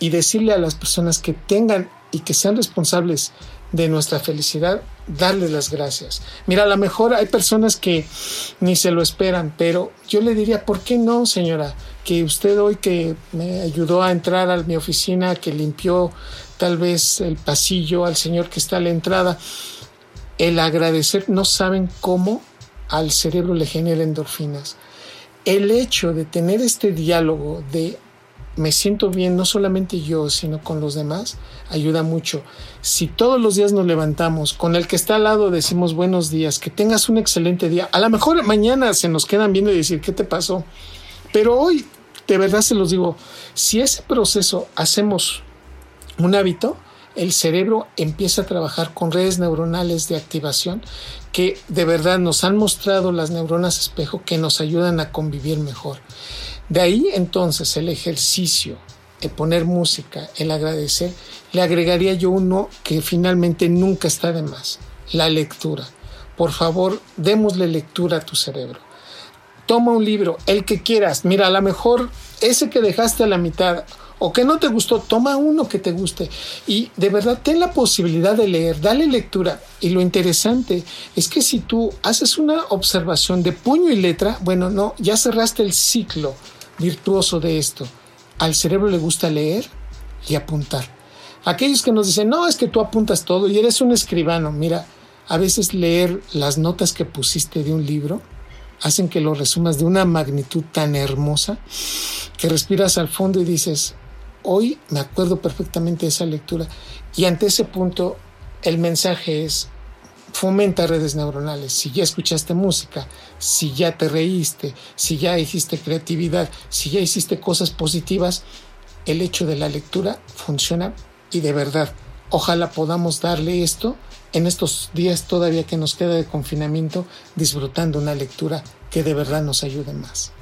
y decirle a las personas que tengan y que sean responsables de nuestra felicidad, darles las gracias. Mira, a lo mejor hay personas que ni se lo esperan, pero yo le diría, ¿por qué no, señora? Que usted hoy que me ayudó a entrar a mi oficina, que limpió tal vez el pasillo al señor que está a la entrada, el agradecer, no saben cómo al cerebro le genera endorfinas. El hecho de tener este diálogo de me siento bien, no solamente yo, sino con los demás, ayuda mucho. Si todos los días nos levantamos, con el que está al lado decimos buenos días, que tengas un excelente día, a lo mejor mañana se nos quedan viendo y decir, ¿qué te pasó? Pero hoy, de verdad se los digo, si ese proceso hacemos un hábito, el cerebro empieza a trabajar con redes neuronales de activación que de verdad nos han mostrado las neuronas espejo que nos ayudan a convivir mejor. De ahí entonces el ejercicio, el poner música, el agradecer, le agregaría yo uno que finalmente nunca está de más, la lectura. Por favor, démosle lectura a tu cerebro. Toma un libro, el que quieras. Mira, a lo mejor ese que dejaste a la mitad o que no te gustó, toma uno que te guste y de verdad ten la posibilidad de leer, dale lectura. Y lo interesante es que si tú haces una observación de puño y letra, bueno, no, ya cerraste el ciclo virtuoso de esto. Al cerebro le gusta leer y apuntar. Aquellos que nos dicen, no, es que tú apuntas todo y eres un escribano, mira, a veces leer las notas que pusiste de un libro hacen que lo resumas de una magnitud tan hermosa que respiras al fondo y dices, hoy me acuerdo perfectamente de esa lectura. Y ante ese punto el mensaje es, fomenta redes neuronales. Si ya escuchaste música, si ya te reíste, si ya hiciste creatividad, si ya hiciste cosas positivas, el hecho de la lectura funciona y de verdad, ojalá podamos darle esto en estos días todavía que nos queda de confinamiento, disfrutando una lectura que de verdad nos ayude más.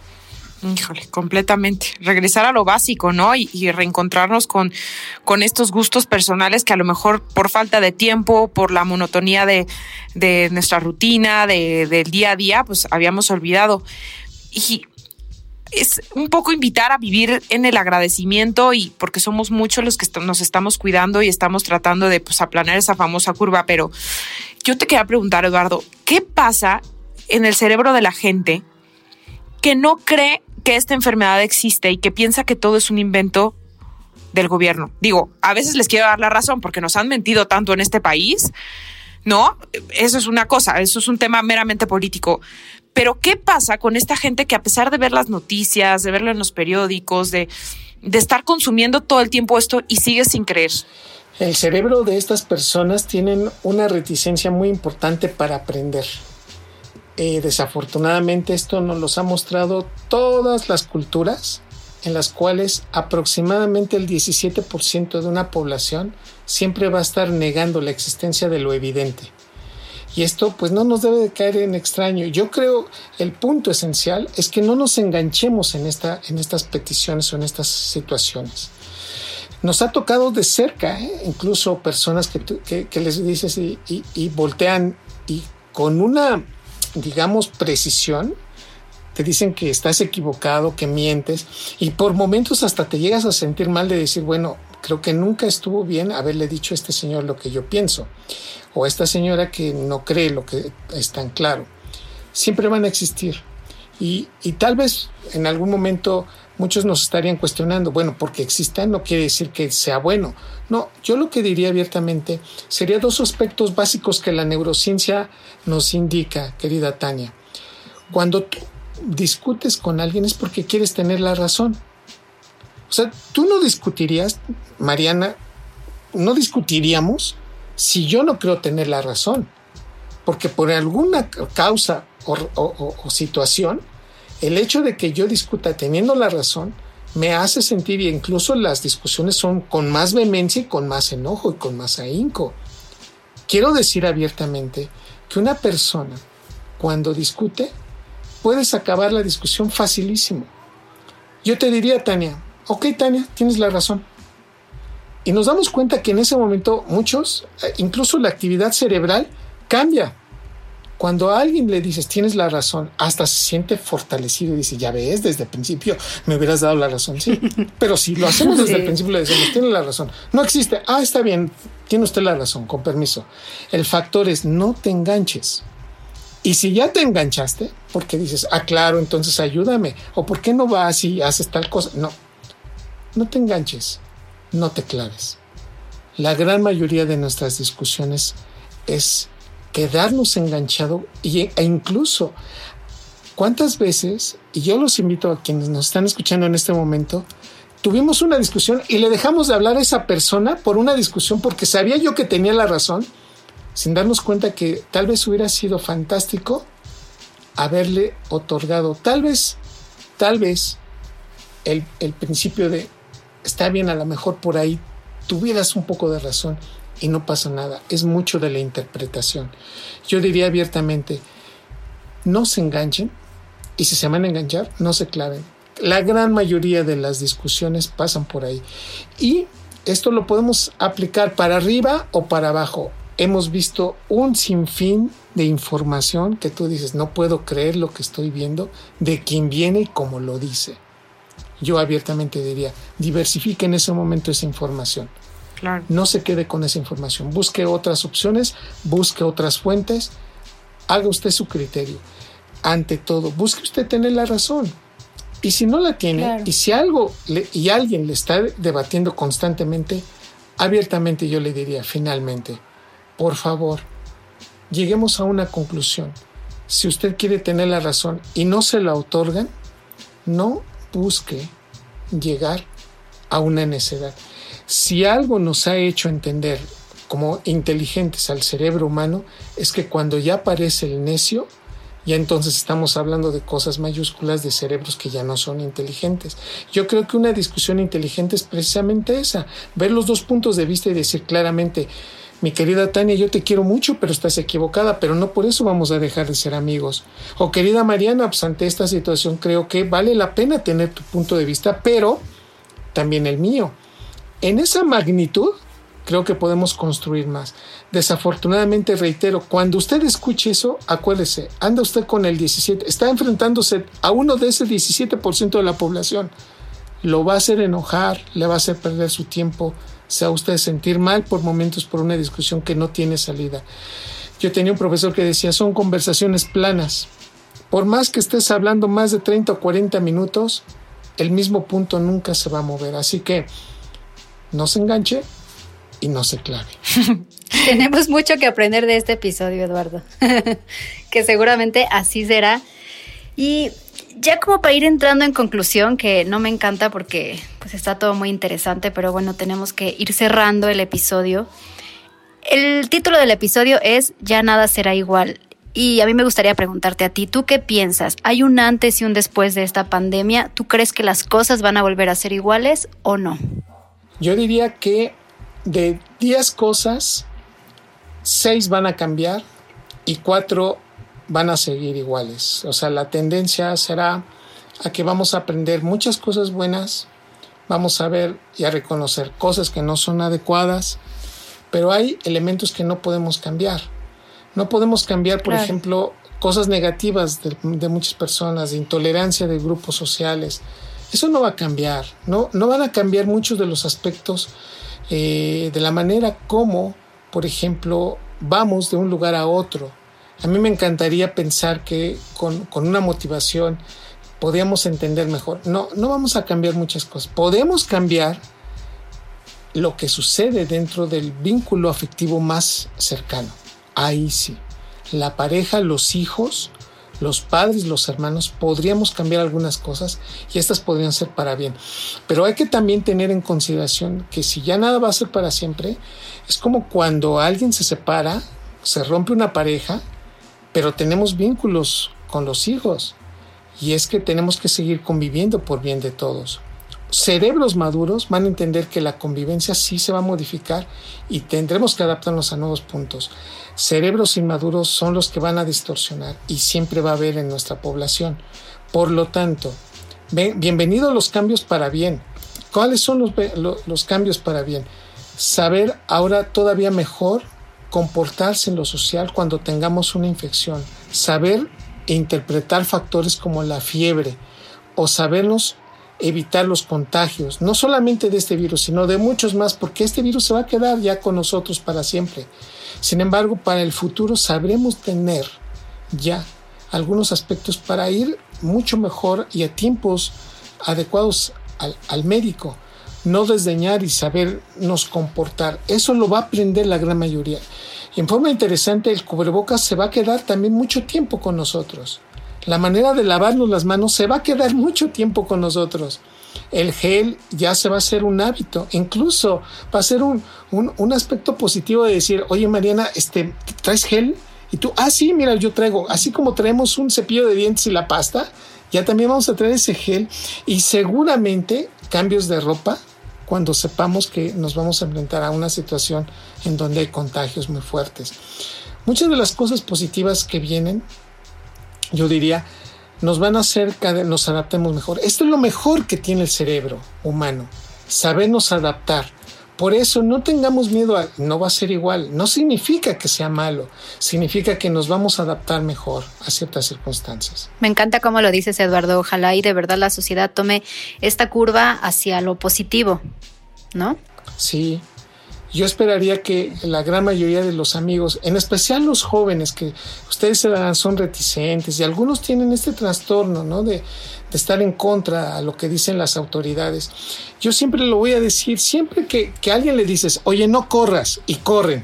Híjole, completamente. Regresar a lo básico, ¿no? Y, reencontrarnos con, con estos gustos personales que a lo mejor por falta de tiempo, por la monotonía de, de nuestra rutina, de, del día a día, pues habíamos olvidado. Y es un poco invitar a vivir en el agradecimiento y porque somos muchos los que nos estamos cuidando y estamos tratando de pues, aplanar esa famosa curva, pero yo te quería preguntar, Eduardo, ¿qué pasa en el cerebro de la gente que no cree que esta enfermedad existe y que piensa que todo es un invento del gobierno. Digo, a veces les quiero dar la razón porque nos han mentido tanto en este país, ¿no? Eso es una cosa, eso es un tema meramente político. Pero ¿qué pasa con esta gente que a pesar de ver las noticias, de verlo en los periódicos, de, de estar consumiendo todo el tiempo esto y sigue sin creer? El cerebro de estas personas tienen una reticencia muy importante para aprender. Eh, desafortunadamente esto nos los ha mostrado todas las culturas en las cuales aproximadamente el 17% de una población siempre va a estar negando la existencia de lo evidente. Y esto pues no nos debe de caer en extraño. Yo creo el punto esencial es que no nos enganchemos en, esta, en estas peticiones o en estas situaciones. Nos ha tocado de cerca, ¿eh? incluso personas que, que, les dices y, y voltean y con una digamos, precisión, te dicen que estás equivocado, que mientes, y por momentos hasta te llegas a sentir mal de decir, bueno, creo que nunca estuvo bien haberle dicho a este señor lo que yo pienso, o a esta señora que no cree lo que es tan claro. Siempre van a existir. Y, y tal vez en algún momento muchos nos estarían cuestionando, bueno, porque existan no quiere decir que sea bueno. No, yo lo que diría abiertamente sería dos aspectos básicos que la neurociencia nos indica, querida Tania. Cuando tú discutes con alguien es porque quieres tener la razón. O sea, tú no discutirías, Mariana, no discutiríamos si yo no creo tener la razón. Porque por alguna causa o situación, el hecho de que yo discuta teniendo la razón me hace sentir, y incluso las discusiones son con más vehemencia y con más enojo y con más ahínco. Quiero decir abiertamente que una persona, cuando discute, puedes acabar la discusión facilísimo. Yo te diría, Tania, ok, Tania, tienes la razón. Y nos damos cuenta que en ese momento muchos, eh, incluso la actividad cerebral, cambia Cuando a alguien le dices tienes la razón, hasta se siente fortalecido y dice, ya ves, desde el principio me hubieras dado la razón. Sí, pero si lo hacemos desde el principio, le decimos, tiene la razón. No existe. Ah, está bien, tiene usted la razón, con permiso. El factor es no te enganches. Y si ya te enganchaste, porque dices, ah, claro, entonces ayúdame. O por qué no vas y haces tal cosa. No, no te enganches, no te claves. La gran mayoría de nuestras discusiones es quedarnos enganchado e incluso cuántas veces, y yo los invito a quienes nos están escuchando en este momento, tuvimos una discusión y le dejamos de hablar a esa persona por una discusión porque sabía yo que tenía la razón, sin darnos cuenta que tal vez hubiera sido fantástico haberle otorgado, tal vez, tal vez, el, el principio de, está bien, a lo mejor por ahí tuvieras un poco de razón y no pasa nada. Es mucho de la interpretación. Yo diría abiertamente, no se enganchen y si se van a enganchar, no se claven. La gran mayoría de las discusiones pasan por ahí. Y esto lo podemos aplicar para arriba o para abajo. Hemos visto un sinfín de información que tú dices, no puedo creer lo que estoy viendo, de quién viene y cómo lo dice. Yo abiertamente diría, diversifique en ese momento esa información. No se quede con esa información. Busque otras opciones, busque otras fuentes, haga usted su criterio. Ante todo, busque usted tener la razón. Y si no la tiene, y si algo y alguien le está debatiendo constantemente, abiertamente yo le diría, finalmente, por favor, lleguemos a una conclusión. Si usted quiere tener la razón y no se la otorgan, no busque llegar a una necedad. Si algo nos ha hecho entender como inteligentes al cerebro humano, es que cuando ya aparece el necio, ya entonces estamos hablando de cosas mayúsculas de cerebros que ya no son inteligentes. Yo creo que una discusión inteligente es precisamente esa, ver los dos puntos de vista y decir claramente, mi querida Tania, yo te quiero mucho, pero estás equivocada, pero no por eso vamos a dejar de ser amigos. O querida Mariana, pues ante esta situación creo que vale la pena tener tu punto de vista, pero también el mío. En esa magnitud, creo que podemos construir más. Desafortunadamente, reitero, cuando usted escuche eso, acuérdese, anda usted con el 17, está enfrentándose a uno de ese 17% de la población. Lo va a hacer enojar, le va a hacer perder su tiempo, se va a usted sentir mal por momentos por una discusión que no tiene salida. Yo tenía un profesor que decía, son conversaciones planas. Por más que estés hablando más de 30 o 40 minutos, el mismo punto nunca se va a mover. Así que no se enganche y no se clave. Tenemos mucho que aprender de este episodio, Eduardo, que seguramente así será. Y ya como para ir entrando en conclusión, que no me encanta porque pues está todo muy interesante, pero bueno, tenemos que ir cerrando el episodio. El título del episodio es Ya nada será igual. Y a mí me gustaría preguntarte a ti, ¿tú qué piensas? ¿Hay un antes y un después de esta pandemia? ¿Tú crees que las cosas van a volver a ser iguales o no? Yo diría que de 10 cosas, 6 van a cambiar y 4 van a seguir iguales. O sea, la tendencia será a que vamos a aprender muchas cosas buenas, vamos a ver y a reconocer cosas que no son adecuadas, pero hay elementos que no podemos cambiar. No podemos cambiar, por ejemplo, cosas negativas de, de, muchas personas, de intolerancia de grupos sociales, eso no va a cambiar, no, no van a cambiar muchos de los aspectos eh, de la manera como, por ejemplo, vamos de un lugar a otro. A mí me encantaría pensar que con, con una motivación podíamos entender mejor. No, no vamos a cambiar muchas cosas. Podemos cambiar lo que sucede dentro del vínculo afectivo más cercano. Ahí sí. La pareja, los hijos, los padres, los hermanos, podríamos cambiar algunas cosas y estas podrían ser para bien. Pero hay que también tener en consideración que si ya nada va a ser para siempre, es como cuando alguien se separa, se rompe una pareja, pero tenemos vínculos con los hijos y es que tenemos que seguir conviviendo por bien de todos. Cerebros maduros van a entender que la convivencia sí se va a modificar y tendremos que adaptarnos a nuevos puntos cerebros inmaduros son los que van a distorsionar y siempre va a haber en nuestra población. Por lo tanto, bienvenidos los cambios para bien. ¿Cuáles son los, los cambios para bien? Saber ahora todavía mejor comportarse en lo social cuando tengamos una infección, saber interpretar factores como la fiebre o sabernos evitar los contagios, no solamente de este virus, sino de muchos más, porque este virus se va a quedar ya con nosotros para siempre. Sin embargo, para el futuro sabremos tener ya algunos aspectos para ir mucho mejor y a tiempos adecuados al, al médico no desdeñar y sabernos comportar. Eso lo va a aprender la gran mayoría. En forma interesante, el cubrebocas se va a quedar también mucho tiempo con nosotros. La manera de lavarnos las manos se va a quedar mucho tiempo con nosotros. El gel ya se va a hacer un hábito. Incluso va a ser un, un, aspecto positivo de decir, oye Mariana, este, ¿traes gel? Y tú, ah, sí, mira, yo traigo. Así como traemos un cepillo de dientes y la pasta, ya también vamos a traer ese gel. Y seguramente cambios de ropa cuando sepamos que nos vamos a enfrentar a una situación en donde hay contagios muy fuertes. Muchas de las cosas positivas que vienen, yo diría, nos van a hacer que nos adaptemos mejor. Esto es lo mejor que tiene el cerebro humano, sabernos adaptar. Por eso no tengamos miedo a no va a ser igual. No significa que sea malo, significa que nos vamos a adaptar mejor a ciertas circunstancias. Me encanta cómo lo dices, Eduardo. Ojalá y de verdad la sociedad tome esta curva hacia lo positivo, ¿no? Sí, yo esperaría que la gran mayoría de los amigos, en especial los jóvenes, que ustedes son reticentes y algunos tienen este trastorno, ¿no? De, de estar en contra a lo que dicen las autoridades. Yo siempre lo voy a decir, siempre que, que alguien le dices, oye, no corras, y corren.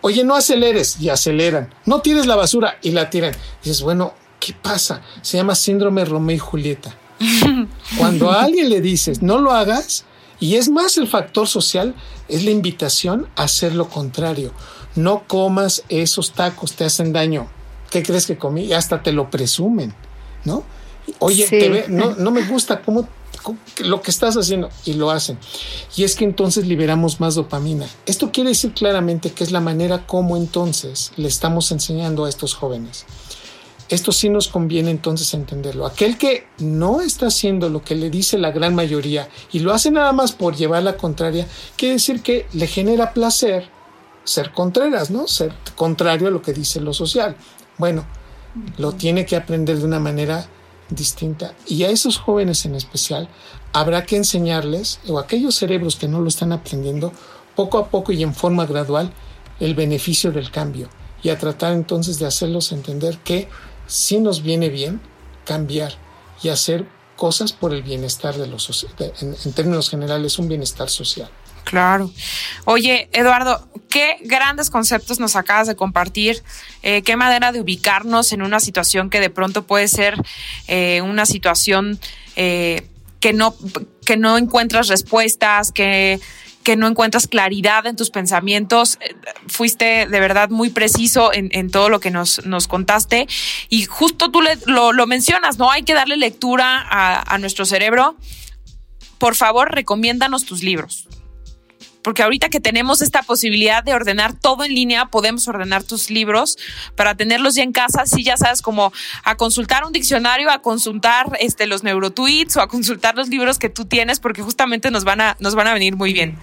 Oye, no aceleres, y aceleran. No tires la basura, y la tiran. dices, bueno, ¿qué pasa? Se llama síndrome Romeo y Julieta. Cuando a alguien le dices, no lo hagas, y es más el factor social, es la invitación a hacer lo contrario. No comas esos tacos, te hacen daño. ¿Qué crees que comí? Y hasta te lo presumen, ¿no? Oye, no, no me gusta cómo, lo que estás haciendo y lo hacen. Y es que entonces liberamos más dopamina. Esto quiere decir claramente que es la manera como entonces le estamos enseñando a estos jóvenes. Esto sí nos conviene entonces entenderlo. Aquel que no está haciendo lo que le dice la gran mayoría y lo hace nada más por llevar la contraria, quiere decir que le genera placer ser contreras, ¿no? Ser contrario a lo que dice lo social. Bueno, lo tiene que aprender de una manera distinta. Y a esos jóvenes en especial habrá que enseñarles, o a aquellos cerebros que no lo están aprendiendo, poco a poco y en forma gradual, el beneficio del cambio. Y a tratar entonces de hacerlos entender que si nos viene bien cambiar y hacer cosas por el bienestar de los en, en términos generales un bienestar social. Claro. Oye, Eduardo, qué grandes conceptos nos acabas de compartir. Eh, qué manera de ubicarnos en una situación que de pronto puede ser eh, una situación eh, que, no, que no encuentras respuestas, que que no encuentras claridad en tus pensamientos. Eh, fuiste de verdad muy preciso en, todo lo que nos, nos, contaste. Y justo tú lo, mencionas, ¿no? Hay que darle lectura a, a nuestro cerebro. Por favor, recomiéndanos tus libros porque ahorita que tenemos esta posibilidad de ordenar todo en línea, podemos ordenar tus libros para tenerlos ya en casa, si ya sabes, como a consultar un diccionario, a consultar este, los neurotweets o a consultar los libros que tú tienes, porque justamente nos van a, nos van a venir muy bien.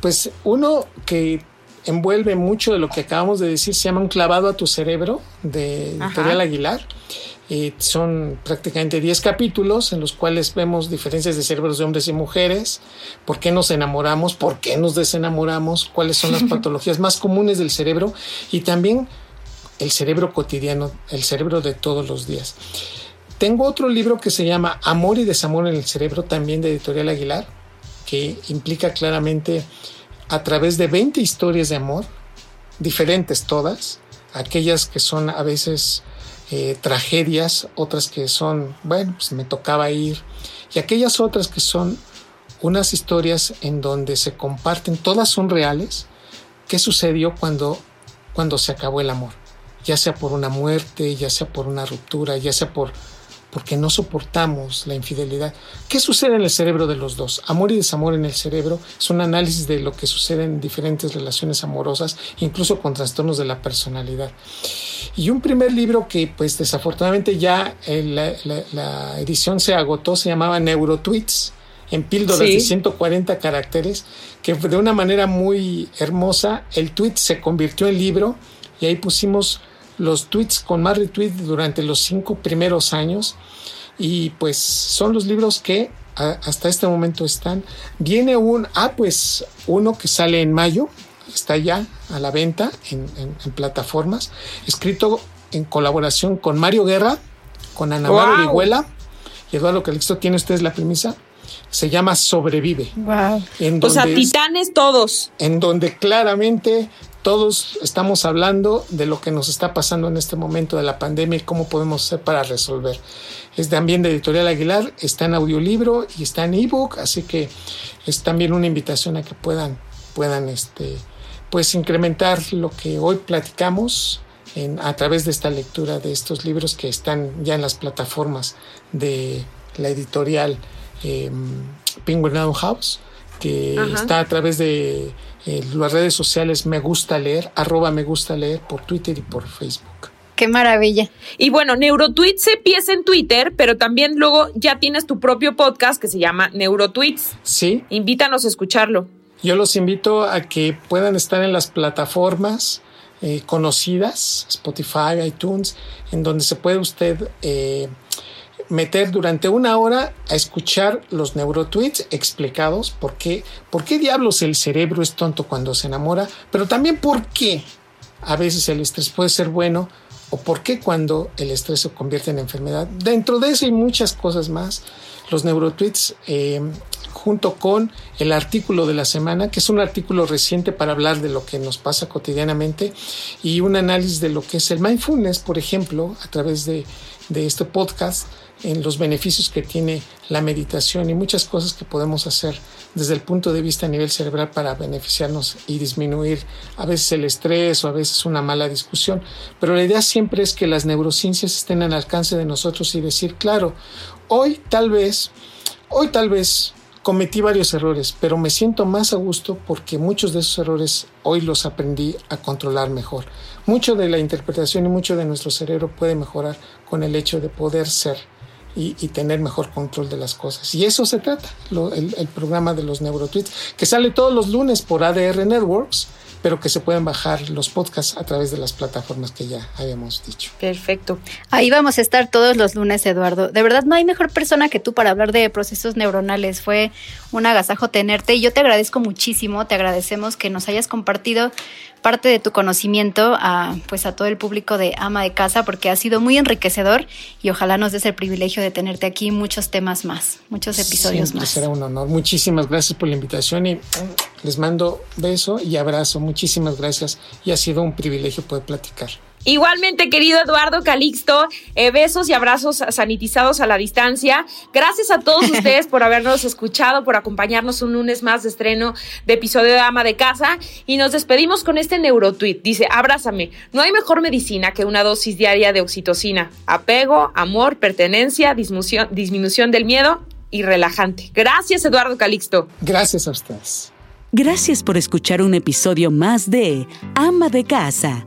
Pues uno que envuelve mucho de lo que acabamos de decir, se llama Un clavado a tu cerebro, de Editorial Aguilar. Eh, son prácticamente 10 capítulos en los cuales vemos diferencias de cerebros de hombres y mujeres, por qué nos enamoramos, por qué nos desenamoramos, cuáles son las patologías más comunes del cerebro y también el cerebro cotidiano, el cerebro de todos los días. Tengo otro libro que se llama Amor y Desamor en el Cerebro, también de Editorial Aguilar, que implica claramente a través de 20 historias de amor, diferentes todas, aquellas que son a veces eh, tragedias, otras que son, bueno, pues me tocaba ir, y aquellas otras que son unas historias en donde se comparten, todas son reales, qué sucedió cuando, cuando se acabó el amor, ya sea por una muerte, ya sea por una ruptura, ya sea por porque no soportamos la infidelidad. ¿Qué sucede en el cerebro de los dos? Amor y desamor en el cerebro es un análisis de lo que sucede en diferentes relaciones amorosas, incluso con trastornos de la personalidad. Y un primer libro que pues desafortunadamente ya eh, la, edición se agotó se llamaba Neurotweets en píldoras de 140 caracteres, que de una manera muy hermosa el tweet se convirtió en libro y ahí pusimos los tweets con más retweets durante los cinco primeros años y pues son los libros que hasta este momento están. Viene un, ah, pues uno que sale en mayo, está ya a la venta en, plataformas, escrito en colaboración con Mario Guerra, con Ana wow. Orihuela y Eduardo Calixto. ¿Tiene ustedes la premisa? Se llama Sobrevive. Wow. o sea, titanes todos. En donde claramente todos estamos hablando de lo que nos está pasando en este momento de la pandemia y cómo podemos hacer para resolver. Es también de Editorial Aguilar, está en audiolibro y está en ebook, así que es también una invitación a que puedan, puedan este, pues incrementar lo que hoy platicamos a través de esta lectura de estos libros que están ya en las plataformas de la editorial eh, Penguin House, que está a través de eh, las redes sociales Me Gusta Leer, arroba Me Gusta Leer por Twitter y por Facebook. Qué maravilla. Y bueno, Neurotweets se empieza en Twitter, pero también luego ya tienes tu propio podcast que se llama Neurotweets. Sí. Invítanos a escucharlo. Yo los invito a que puedan estar en las plataformas eh, conocidas, Spotify, iTunes, en donde se puede usted eh, meter durante una hora a escuchar los neurotweets explicados por qué, por qué diablos el cerebro es tonto cuando se enamora, pero también por qué a veces el estrés puede ser bueno o por qué cuando el estrés se convierte en enfermedad. Dentro de eso y muchas cosas más, los neurotweets eh, junto con el artículo de la semana, que es un artículo reciente para hablar de lo que nos pasa cotidianamente y un análisis de lo que es el mindfulness, por ejemplo, a través de, de este podcast en los beneficios que tiene la meditación y muchas cosas que podemos hacer desde el punto de vista a nivel cerebral para beneficiarnos y disminuir a veces el estrés o a veces una mala discusión. Pero la idea siempre es que las neurociencias estén al alcance de nosotros y decir, claro, hoy tal vez, hoy tal vez cometí varios errores, pero me siento más a gusto porque muchos de esos errores hoy los aprendí a controlar mejor. Mucho de la interpretación y mucho de nuestro cerebro puede mejorar con el hecho de poder ser y, tener mejor control de las cosas. Y eso se trata, el, el, programa de los neurotweets, que sale todos los lunes por ADR Networks pero que se pueden bajar los podcasts a través de las plataformas que ya habíamos dicho. Perfecto. Ahí vamos a estar todos los lunes, Eduardo. De verdad, no hay mejor persona que tú para hablar de procesos neuronales. Fue un agasajo tenerte y yo te agradezco muchísimo, te agradecemos que nos hayas compartido parte de tu conocimiento a pues a todo el público de ama de casa porque ha sido muy enriquecedor y ojalá nos des el privilegio de tenerte aquí muchos temas más, muchos episodios más. Será un honor. Muchísimas gracias por la invitación y les mando beso y abrazo. Muchísimas gracias y ha sido un privilegio poder platicar. Igualmente, querido Eduardo Calixto, eh, besos y abrazos sanitizados a la distancia. Gracias a todos ustedes por habernos escuchado, por acompañarnos un lunes más de estreno de episodio de Ama de Casa. Y nos despedimos con este neurotweet. Dice, abrázame, no hay mejor medicina que una dosis diaria de oxitocina. Apego, amor, pertenencia, disminución, disminución del miedo y relajante. Gracias, Eduardo Calixto. Gracias a ustedes. Gracias por escuchar un episodio más de Ama de Casa